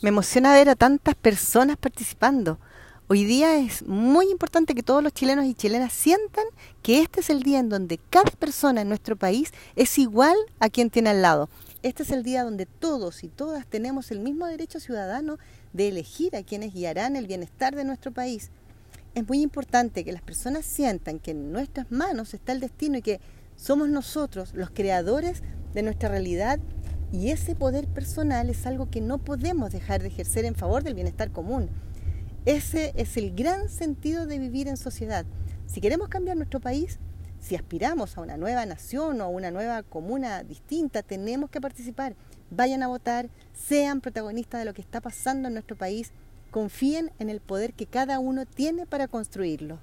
Me emociona ver a tantas personas participando. Hoy día es muy importante que todos los chilenos y chilenas sientan que este es el día en donde cada persona en nuestro país es igual a quien tiene al lado. Este es el día donde todos y todas tenemos el mismo derecho ciudadano de elegir a quienes guiarán el bienestar de nuestro país. Es muy importante que las personas sientan que en nuestras manos está el destino y que somos nosotros los creadores de nuestra realidad y ese poder personal es algo que no podemos dejar de ejercer en favor del bienestar común. Ese es el gran sentido de vivir en sociedad. Si queremos cambiar nuestro país, si aspiramos a una nueva nación o a una nueva comuna distinta, tenemos que participar. Vayan a votar, sean protagonistas de lo que está pasando en nuestro país, confíen en el poder que cada uno tiene para construirlo.